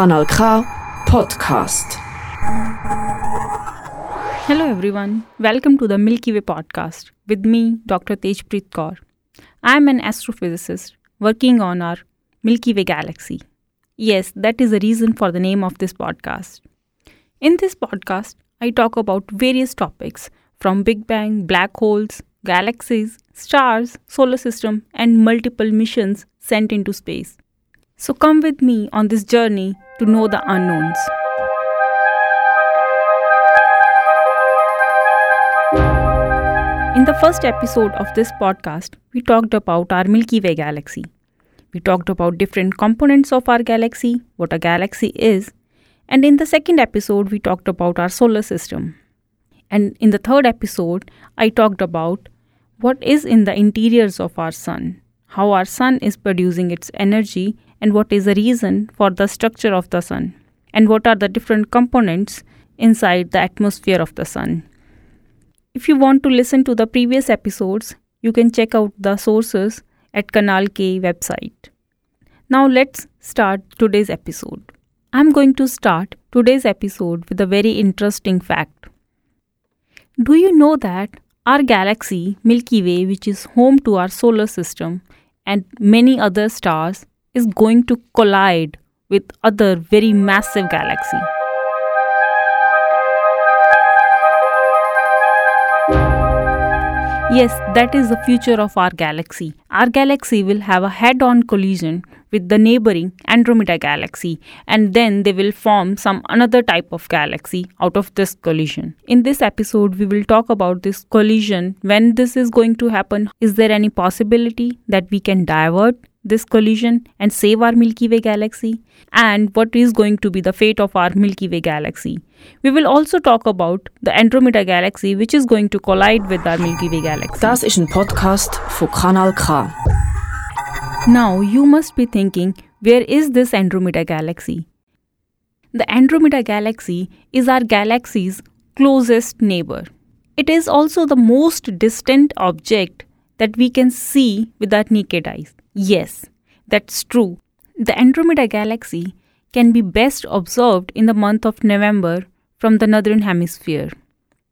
Kanal K Podcast. Hello everyone, welcome to the Milky Way podcast with me, Dr. Tejpreet Kaur. I am an astrophysicist working on our Milky Way galaxy. Yes, that is the reason for the name of this podcast. In this podcast, I talk about various topics from Big Bang, black holes, galaxies, stars, solar system, and multiple missions sent into space. So come with me on this journey to know the unknowns. In the first episode of this podcast, we talked about our Milky Way galaxy. We talked about different components of our galaxy, what a galaxy is, and in the second episode, we talked about our solar system. And in the third episode, I talked about what is in the interiors of our sun, how our sun is producing its energy, and what is the reason for the structure of the sun, and what are the different components inside the atmosphere of the sun. If you want to listen to the previous episodes, you can check out the sources at Kanal K website. Now let's start today's episode. I'm going to start today's episode with a very interesting fact. Do you know that our galaxy, Milky Way, which is home to our solar system and many other stars, is going to collide with other very massive galaxy. Yes, that is the future of our galaxy. Our galaxy will have a head on collision with the neighboring Andromeda galaxy and then they will form some another type of galaxy out of this collision. In this episode we will talk about this collision, when this is going to happen, is there any possibility that we can divert this collision and save our Milky Way galaxy and what is going to be the fate of our Milky Way galaxy. We will also talk about the Andromeda galaxy which is going to collide with our Milky Way galaxy. Das ist ein Podcast von Kanal K. Now you must be thinking where is this Andromeda galaxy? The Andromeda galaxy is our galaxy's closest neighbor. It is also the most distant object that we can see with our naked eyes. Yes, that's true. The Andromeda galaxy can be best observed in the month of November from the northern hemisphere.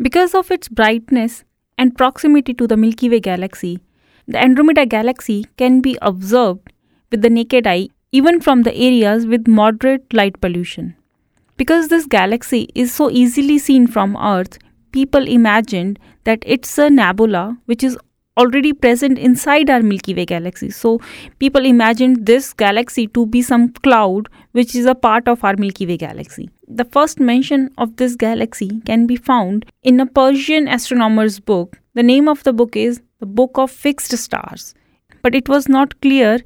Because of its brightness and proximity to the Milky Way galaxy, the Andromeda galaxy can be observed with the naked eye even from the areas with moderate light pollution. Because this galaxy is so easily seen from Earth, people imagined that it's a nebula which is already present inside our Milky Way galaxy. So people imagined this galaxy to be some cloud which is a part of our Milky Way galaxy. The first mention of this galaxy can be found in a Persian astronomer's book. The name of the book is The Book of Fixed Stars. But it was not clear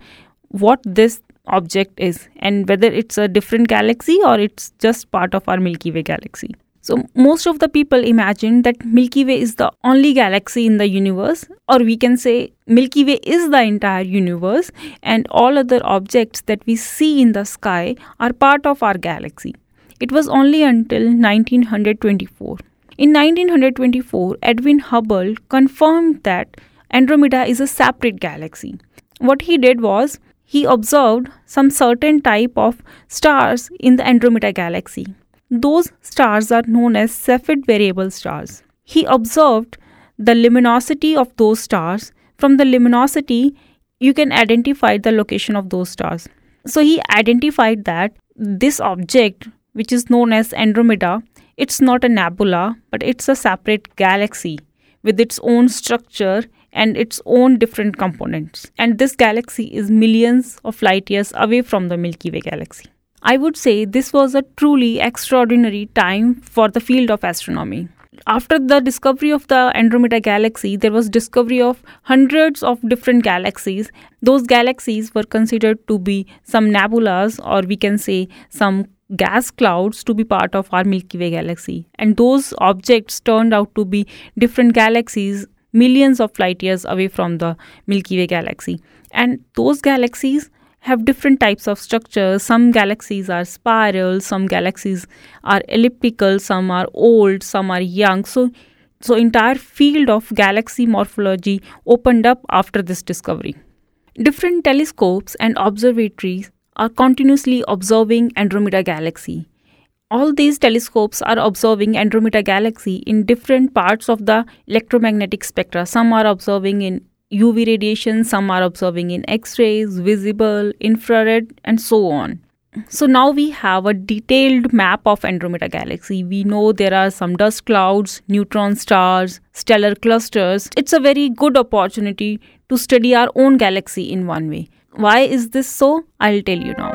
what this object is and whether it's a different galaxy or it's just part of our Milky Way galaxy. So, most of the people imagine that Milky Way is the only galaxy in the universe, or we can say Milky Way is the entire universe, and all other objects that we see in the sky are part of our galaxy. It was only until 1924. In 1924, Edwin Hubble confirmed that Andromeda is a separate galaxy. What he did was he observed some certain type of stars in the Andromeda galaxy those stars are known as Cepheid variable stars. He observed the luminosity of those stars. From the luminosity, you can identify the location of those stars. So he identified that this object, which is known as Andromeda, it's not a nebula, but it's a separate galaxy with its own structure and its own different components. And this galaxy is millions of light years away from the Milky Way galaxy. I would say this was a truly extraordinary time for the field of astronomy. After the discovery of the Andromeda galaxy, there was discovery of hundreds of different galaxies. Those galaxies were considered to be some nebulas or we can say some gas clouds to be part of our Milky Way galaxy. And those objects turned out to be different galaxies millions of light years away from the Milky Way galaxy. And those galaxies have different types of structures. Some galaxies are spiral, some galaxies are elliptical, some are old, some are young. So, so entire field of galaxy morphology opened up after this discovery. Different telescopes and observatories are continuously observing Andromeda galaxy. All these telescopes are observing Andromeda galaxy in different parts of the electromagnetic spectra. Some are observing in UV radiation, some are observing in X rays, visible, infrared, and so on. So now we have a detailed map of Andromeda galaxy. We know there are some dust clouds, neutron stars, stellar clusters. It's a very good opportunity to study our own galaxy in one way. Why is this so? I'll tell you now.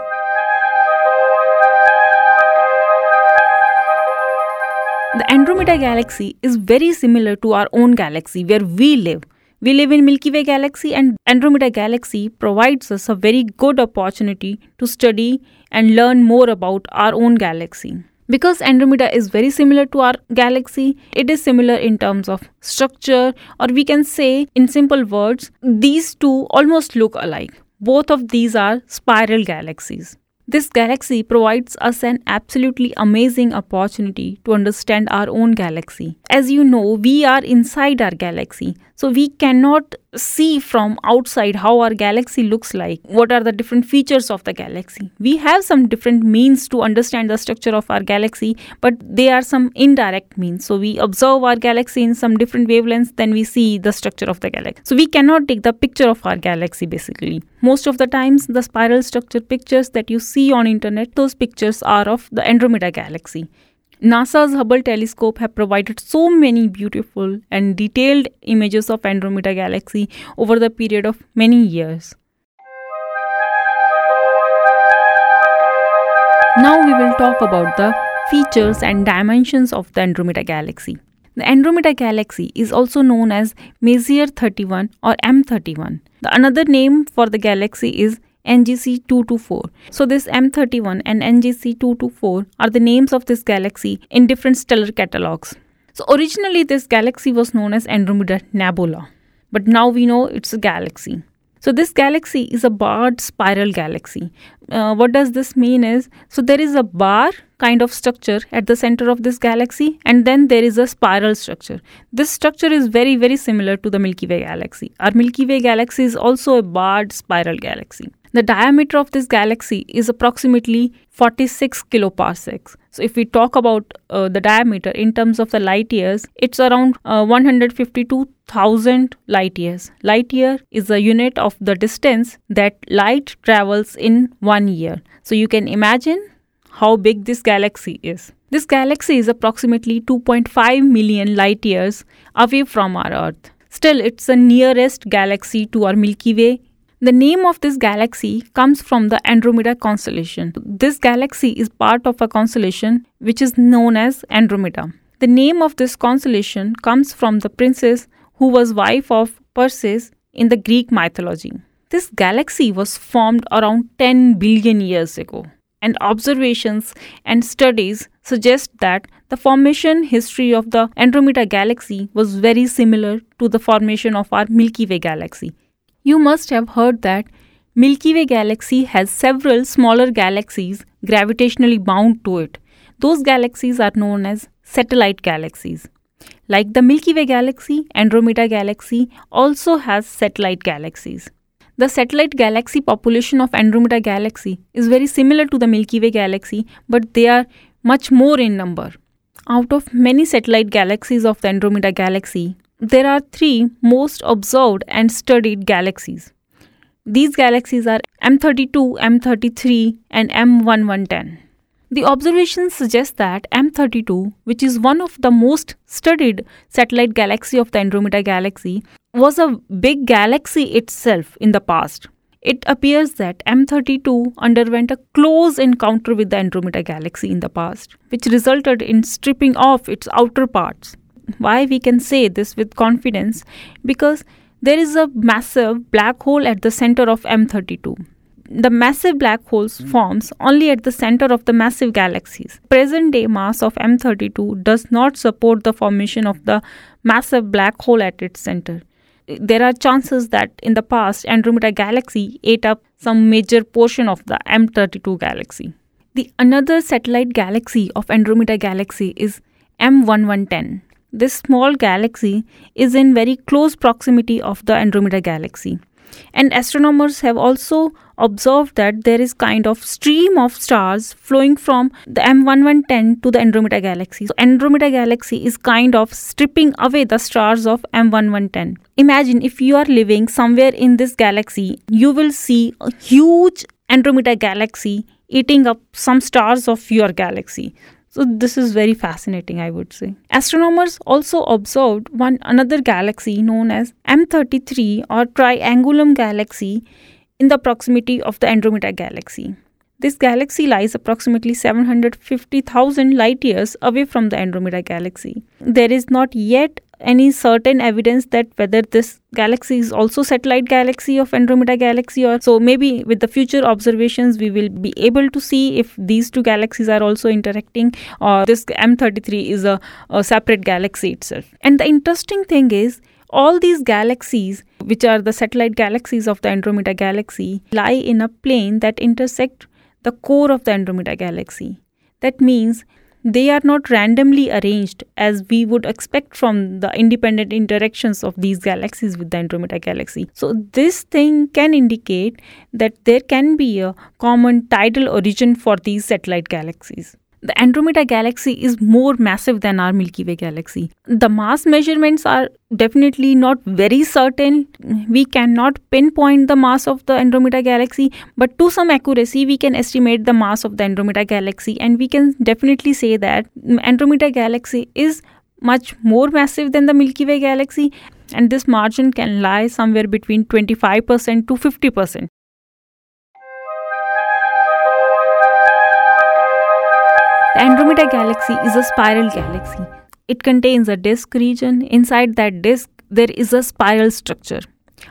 The Andromeda galaxy is very similar to our own galaxy where we live. We live in Milky Way galaxy and Andromeda galaxy provides us a very good opportunity to study and learn more about our own galaxy. Because Andromeda is very similar to our galaxy, it is similar in terms of structure, or we can say in simple words, these two almost look alike. Both of these are spiral galaxies. This galaxy provides us an absolutely amazing opportunity to understand our own galaxy. As you know, we are inside our galaxy, so we cannot see from outside how our galaxy looks like, what are the different features of the galaxy. We have some different means to understand the structure of our galaxy, but they are some indirect means. So we observe our galaxy in some different wavelengths, then we see the structure of the galaxy. So we cannot take the picture of our galaxy basically. Most of the times the spiral structure pictures that you see on internet, those pictures are of the Andromeda galaxy. NASA's Hubble telescope have provided so many beautiful and detailed images of Andromeda galaxy over the period of many years. Now we will talk about the features and dimensions of the Andromeda galaxy. The Andromeda galaxy is also known as Messier 31 or M31. The another name for the galaxy is NGC 224. So, this M31 and NGC 224 are the names of this galaxy in different stellar catalogs. So, originally, this galaxy was known as Andromeda Nebula, but now we know it's a galaxy. So, this galaxy is a barred spiral galaxy. Uh, what does this mean is so there is a bar kind of structure at the center of this galaxy, and then there is a spiral structure. This structure is very, very similar to the Milky Way galaxy. Our Milky Way galaxy is also a barred spiral galaxy. The diameter of this galaxy is approximately 46 kiloparsecs. So, if we talk about uh, the diameter in terms of the light years, it's around uh, 152,000 light years. Light year is a unit of the distance that light travels in one year. So, you can imagine how big this galaxy is. This galaxy is approximately 2.5 million light years away from our Earth. Still, it's the nearest galaxy to our Milky Way the name of this galaxy comes from the Andromeda constellation. This galaxy is part of a constellation which is known as Andromeda. The name of this constellation comes from the princess who was wife of Perseus in the Greek mythology. This galaxy was formed around 10 billion years ago, and observations and studies suggest that the formation history of the Andromeda galaxy was very similar to the formation of our Milky Way galaxy. You must have heard that Milky Way galaxy has several smaller galaxies gravitationally bound to it. Those galaxies are known as satellite galaxies. Like the Milky Way galaxy, Andromeda galaxy also has satellite galaxies. The satellite galaxy population of Andromeda galaxy is very similar to the Milky Way galaxy, but they are much more in number. Out of many satellite galaxies of the Andromeda galaxy, there are three most observed and studied galaxies. These galaxies are M32, M33, and M110. The observations suggest that M32, which is one of the most studied satellite galaxy of the Andromeda galaxy, was a big galaxy itself in the past. It appears that M32 underwent a close encounter with the Andromeda galaxy in the past, which resulted in stripping off its outer parts why we can say this with confidence? Because there is a massive black hole at the center of M32. The massive black holes hmm. forms only at the center of the massive galaxies. Present day mass of M32 does not support the formation of the massive black hole at its center. There are chances that in the past Andromeda galaxy ate up some major portion of the M32 galaxy. The another satellite galaxy of Andromeda galaxy is M110. This small galaxy is in very close proximity of the Andromeda galaxy. And astronomers have also observed that there is kind of stream of stars flowing from the M110 to the Andromeda galaxy. So Andromeda galaxy is kind of stripping away the stars of M110. Imagine if you are living somewhere in this galaxy, you will see a huge Andromeda galaxy eating up some stars of your galaxy. So this is very fascinating, I would say. Astronomers also observed one another galaxy known as M33 or Triangulum galaxy in the proximity of the Andromeda galaxy. This galaxy lies approximately 750,000 light years away from the Andromeda galaxy. There is not yet any certain evidence that whether this galaxy is also satellite galaxy of Andromeda galaxy or so maybe with the future observations we will be able to see if these two galaxies are also interacting or this M33 is a, a separate galaxy itself. And the interesting thing is all these galaxies which are the satellite galaxies of the Andromeda galaxy lie in a plane that intersect the core of the Andromeda galaxy. That means they are not randomly arranged as we would expect from the independent interactions of these galaxies with the Andromeda galaxy. So, this thing can indicate that there can be a common tidal origin for these satellite galaxies the Andromeda galaxy is more massive than our Milky Way galaxy. The mass measurements are definitely not very certain. We cannot pinpoint the mass of the Andromeda galaxy, but to some accuracy, we can estimate the mass of the Andromeda galaxy, and we can definitely say that Andromeda galaxy is much more massive than the Milky Way galaxy, and this margin can lie somewhere between 25% to 50%. The Andromeda galaxy is a spiral galaxy. It contains a disk region. Inside that disk, there is a spiral structure.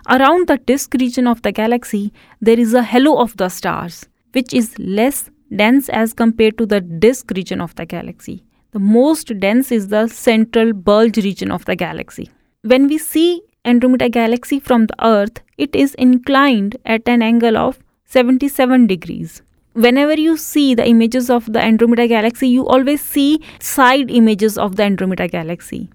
Around the disk region of the galaxy, there is a halo of the stars, which is less dense as compared to the disk region of the galaxy. The most dense is the central bulge region of the galaxy. When we see Andromeda galaxy from the Earth, it is inclined at an angle of 77 degrees whenever you see the images of the Andromeda galaxy, you always see side images of the Andromeda galaxy.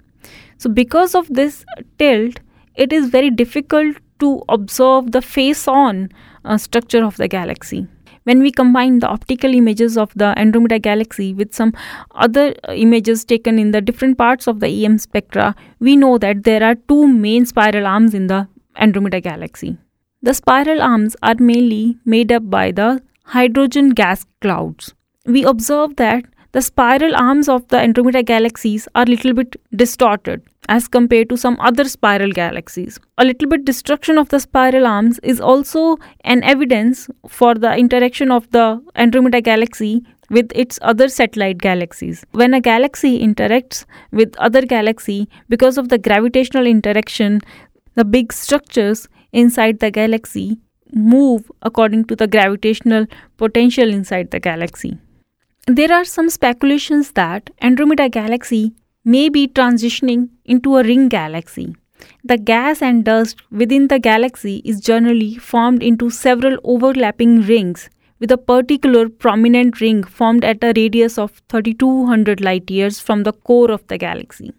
So, because of this tilt, it is very difficult to observe the face on uh, structure of the galaxy. When we combine the optical images of the Andromeda galaxy with some other uh, images taken in the different parts of the EM spectra, we know that there are two main spiral arms in the Andromeda galaxy. The spiral arms are mainly made up by the hydrogen gas clouds. We observe that the spiral arms of the Andromeda galaxies are a little bit distorted as compared to some other spiral galaxies. A little bit destruction of the spiral arms is also an evidence for the interaction of the Andromeda galaxy with its other satellite galaxies. When a galaxy interacts with other galaxy because of the gravitational interaction, the big structures inside the galaxy move according to the gravitational potential inside the galaxy. There are some speculations that Andromeda galaxy may be transitioning into a ring galaxy. The gas and dust within the galaxy is generally formed into several overlapping rings with a particular prominent ring formed at a radius of 3200 light years from the core of the galaxy.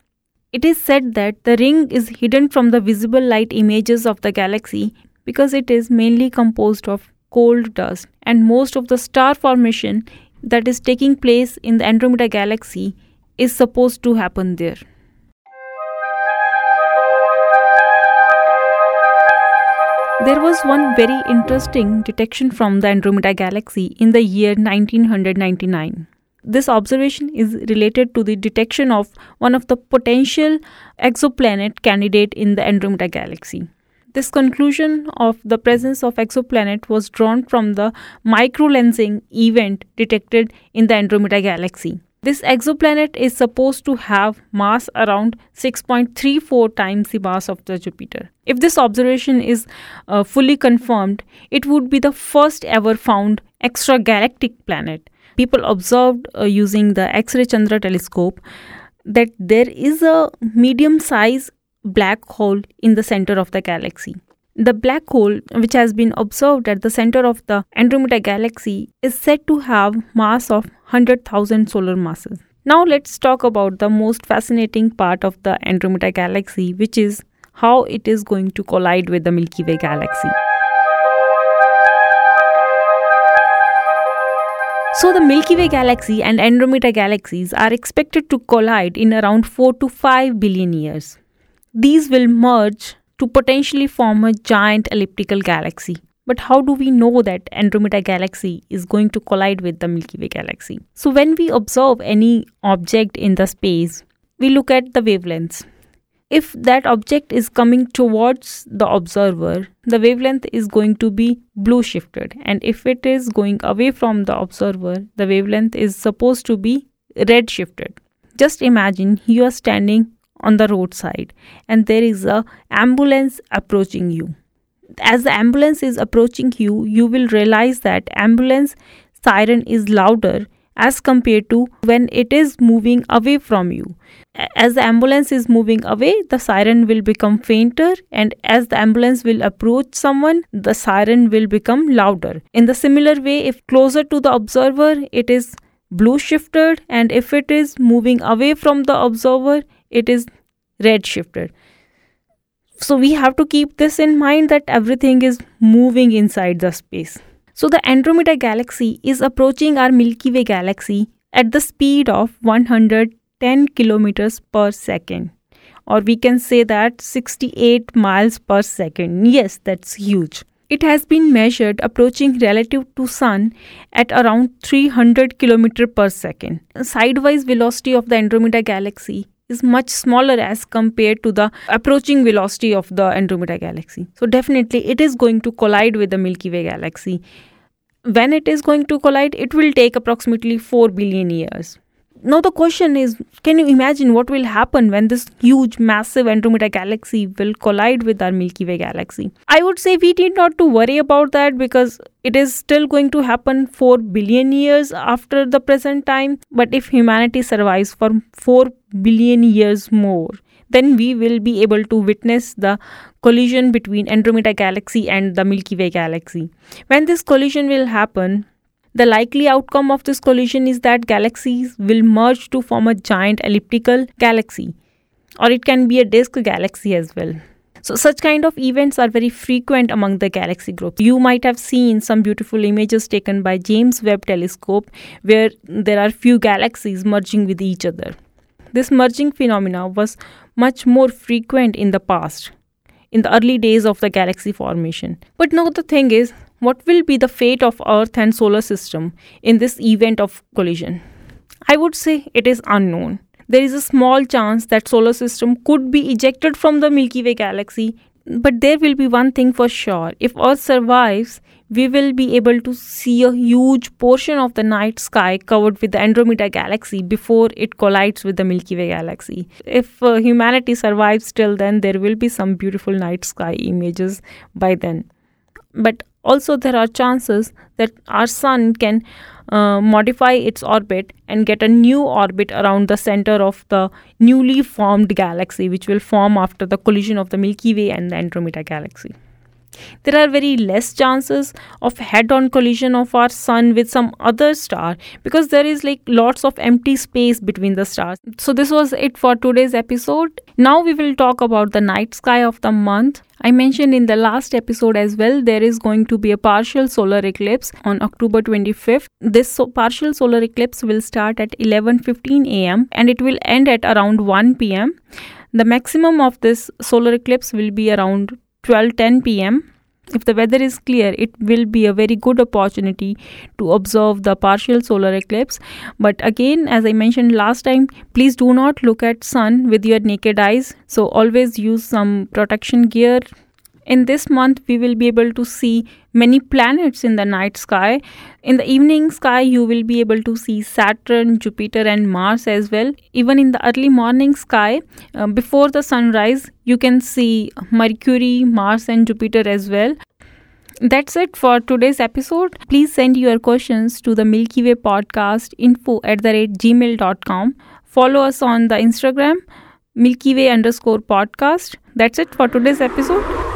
It is said that the ring is hidden from the visible light images of the galaxy because it is mainly composed of cold dust and most of the star formation that is taking place in the Andromeda galaxy is supposed to happen there. There was one very interesting detection from the Andromeda galaxy in the year 1999. This observation is related to the detection of one of the potential exoplanet candidate in the Andromeda galaxy. This conclusion of the presence of exoplanet was drawn from the microlensing event detected in the Andromeda galaxy. This exoplanet is supposed to have mass around 6.34 times the mass of the Jupiter. If this observation is uh, fully confirmed, it would be the first ever found extragalactic planet. People observed uh, using the X-ray Chandra telescope that there is a medium size black hole in the center of the galaxy. The black hole, which has been observed at the center of the Andromeda galaxy, is said to have mass of 100,000 solar masses. Now let's talk about the most fascinating part of the Andromeda galaxy, which is how it is going to collide with the Milky Way galaxy. So, the Milky Way galaxy and Andromeda galaxies are expected to collide in around 4 to 5 billion years. These will merge to potentially form a giant elliptical galaxy. But how do we know that Andromeda galaxy is going to collide with the Milky Way galaxy? So, when we observe any object in the space, we look at the wavelengths if that object is coming towards the observer, the wavelength is going to be blue shifted. And if it is going away from the observer, the wavelength is supposed to be red shifted. Just imagine you are standing on the roadside and there is a ambulance approaching you. As the ambulance is approaching you, you will realize that ambulance siren is louder as compared to when it is moving away from you. As the ambulance is moving away, the siren will become fainter, and as the ambulance will approach someone, the siren will become louder. In the similar way, if closer to the observer, it is blue shifted, and if it is moving away from the observer, it is red shifted. So we have to keep this in mind that everything is moving inside the space. So the Andromeda galaxy is approaching our Milky Way galaxy at the speed of 110 kilometers per second or we can say that 68 miles per second. Yes, that's huge. It has been measured approaching relative to sun at around 300 km per second. Sidewise velocity of the Andromeda galaxy is much smaller as compared to the approaching velocity of the Andromeda galaxy. So, definitely, it is going to collide with the Milky Way galaxy. When it is going to collide, it will take approximately 4 billion years. Now, the question is can you imagine what will happen when this huge, massive Andromeda galaxy will collide with our Milky Way galaxy? I would say we need not to worry about that because it is still going to happen 4 billion years after the present time. But if humanity survives for 4 billion years more, then we will be able to witness the collision between Andromeda galaxy and the Milky Way galaxy. When this collision will happen, the likely outcome of this collision is that galaxies will merge to form a giant elliptical galaxy, or it can be a disk galaxy as well. So, such kind of events are very frequent among the galaxy group. You might have seen some beautiful images taken by James Webb Telescope where there are few galaxies merging with each other. This merging phenomena was much more frequent in the past, in the early days of the galaxy formation. But now the thing is, what will be the fate of Earth and solar system in this event of collision? I would say it is unknown. There is a small chance that solar system could be ejected from the Milky Way galaxy, but there will be one thing for sure. If Earth survives, we will be able to see a huge portion of the night sky covered with the Andromeda galaxy before it collides with the Milky Way galaxy. If uh, humanity survives till then, there will be some beautiful night sky images by then. But also, there are chances that our sun can uh, modify its orbit and get a new orbit around the center of the newly formed galaxy, which will form after the collision of the Milky Way and the Andromeda galaxy. There are very less chances of head on collision of our sun with some other star because there is like lots of empty space between the stars. So this was it for today's episode. Now we will talk about the night sky of the month I mentioned in the last episode as well, there is going to be a partial solar eclipse on October 25th. This so partial solar eclipse will start at 11:15 a.m. and it will end at around 1 p.m. The maximum of this solar eclipse will be around 12:10 pm if the weather is clear it will be a very good opportunity to observe the partial solar eclipse. But again as i mentioned last time please do not look at sun with your naked eyes. So always use some protection gear in this month we will be able to see many planets in the night sky in the evening sky you will be able to see saturn jupiter and mars as well even in the early morning sky uh, before the sunrise you can see mercury mars and jupiter as well that's it for today's episode. Please send your questions to the Milky Way podcast info at the rate gmail.com. Follow us on the Instagram Milky Way underscore podcast. That's it for today's episode.